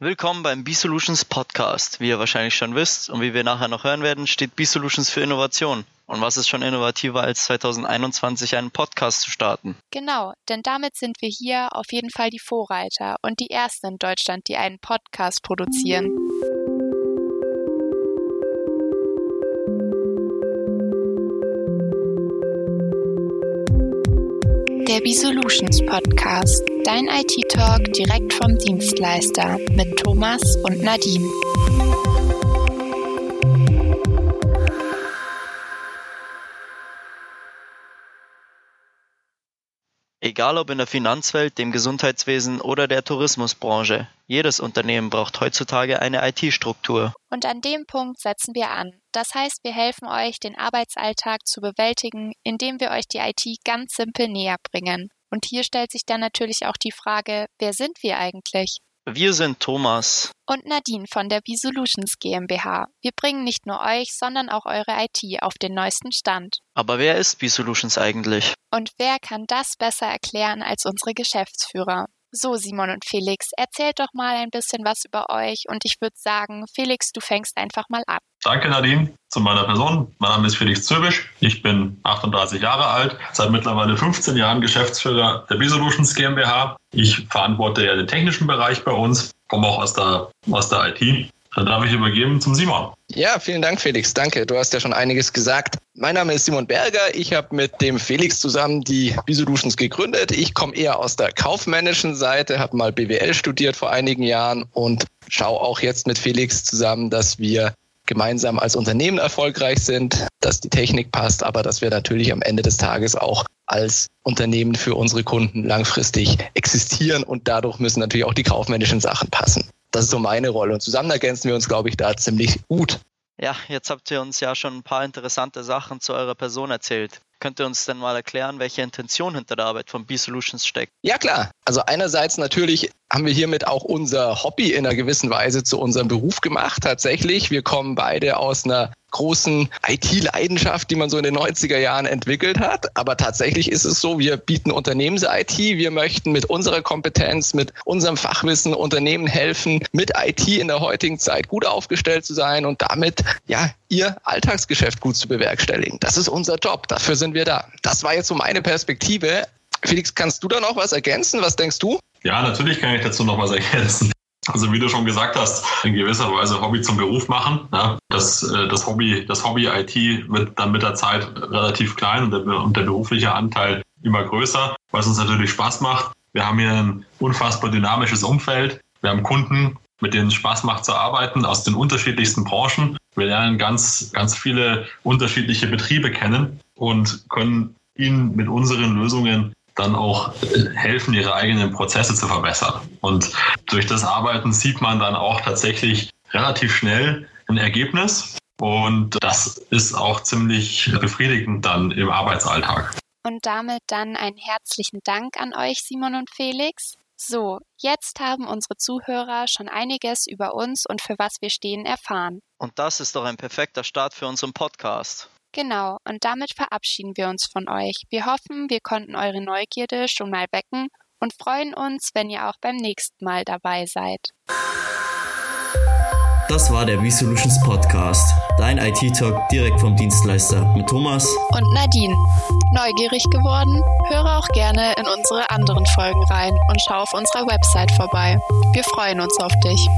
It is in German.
Willkommen beim B-Solutions Podcast. Wie ihr wahrscheinlich schon wisst und wie wir nachher noch hören werden, steht B-Solutions für Innovation. Und was ist schon innovativer als 2021 einen Podcast zu starten? Genau, denn damit sind wir hier auf jeden Fall die Vorreiter und die Ersten in Deutschland, die einen Podcast produzieren. Der B-Solutions Podcast. Dein IT-Talk direkt vom Dienstleister mit Thomas und Nadine. Egal ob in der Finanzwelt, dem Gesundheitswesen oder der Tourismusbranche, jedes Unternehmen braucht heutzutage eine IT-Struktur. Und an dem Punkt setzen wir an. Das heißt, wir helfen euch, den Arbeitsalltag zu bewältigen, indem wir euch die IT ganz simpel näher bringen. Und hier stellt sich dann natürlich auch die Frage, wer sind wir eigentlich? Wir sind Thomas und Nadine von der B-Solutions GmbH. Wir bringen nicht nur euch, sondern auch eure IT auf den neuesten Stand. Aber wer ist B-Solutions eigentlich? Und wer kann das besser erklären als unsere Geschäftsführer? So, Simon und Felix, erzählt doch mal ein bisschen was über euch und ich würde sagen, Felix, du fängst einfach mal an. Danke, Nadine. Zu meiner Person. Mein Name ist Felix Zöbisch. Ich bin 38 Jahre alt, seit mittlerweile 15 Jahren Geschäftsführer der B-Solutions GmbH. Ich verantworte ja den technischen Bereich bei uns, komme auch aus der, aus der IT. Dann darf ich übergeben zum Simon. Ja, vielen Dank, Felix. Danke. Du hast ja schon einiges gesagt. Mein Name ist Simon Berger. Ich habe mit dem Felix zusammen die B-Solutions gegründet. Ich komme eher aus der kaufmännischen Seite, habe mal BWL studiert vor einigen Jahren und schaue auch jetzt mit Felix zusammen, dass wir gemeinsam als Unternehmen erfolgreich sind, dass die Technik passt, aber dass wir natürlich am Ende des Tages auch als Unternehmen für unsere Kunden langfristig existieren und dadurch müssen natürlich auch die kaufmännischen Sachen passen. Das ist so meine Rolle und zusammen ergänzen wir uns, glaube ich, da ziemlich gut. Ja, jetzt habt ihr uns ja schon ein paar interessante Sachen zu eurer Person erzählt. Könnt ihr uns denn mal erklären, welche Intention hinter der Arbeit von B-Solutions steckt? Ja, klar. Also einerseits natürlich haben wir hiermit auch unser Hobby in einer gewissen Weise zu unserem Beruf gemacht. Tatsächlich, wir kommen beide aus einer großen IT-Leidenschaft, die man so in den 90er Jahren entwickelt hat. Aber tatsächlich ist es so, wir bieten Unternehmens-IT. Wir möchten mit unserer Kompetenz, mit unserem Fachwissen Unternehmen helfen, mit IT in der heutigen Zeit gut aufgestellt zu sein und damit, ja, ihr Alltagsgeschäft gut zu bewerkstelligen. Das ist unser Job. Dafür sind wir da. Das war jetzt so meine Perspektive. Felix, kannst du da noch was ergänzen? Was denkst du? Ja, natürlich kann ich dazu noch was ergänzen. Also wie du schon gesagt hast, in gewisser Weise Hobby zum Beruf machen. Ja, das, äh, das Hobby, das Hobby IT wird dann mit der Zeit relativ klein und der, und der berufliche Anteil immer größer, was uns natürlich Spaß macht. Wir haben hier ein unfassbar dynamisches Umfeld. Wir haben Kunden, mit denen es Spaß macht zu arbeiten, aus den unterschiedlichsten Branchen. Wir lernen ganz, ganz viele unterschiedliche Betriebe kennen und können ihnen mit unseren Lösungen dann auch helfen, ihre eigenen Prozesse zu verbessern. Und durch das Arbeiten sieht man dann auch tatsächlich relativ schnell ein Ergebnis. Und das ist auch ziemlich befriedigend dann im Arbeitsalltag. Und damit dann einen herzlichen Dank an euch, Simon und Felix. So, jetzt haben unsere Zuhörer schon einiges über uns und für was wir stehen erfahren. Und das ist doch ein perfekter Start für unseren Podcast. Genau, und damit verabschieden wir uns von euch. Wir hoffen, wir konnten eure Neugierde schon mal wecken und freuen uns, wenn ihr auch beim nächsten Mal dabei seid. Das war der B-Solutions Podcast, dein IT-Talk direkt vom Dienstleister mit Thomas und Nadine. Neugierig geworden? Höre auch gerne in unsere anderen Folgen rein und schau auf unserer Website vorbei. Wir freuen uns auf dich.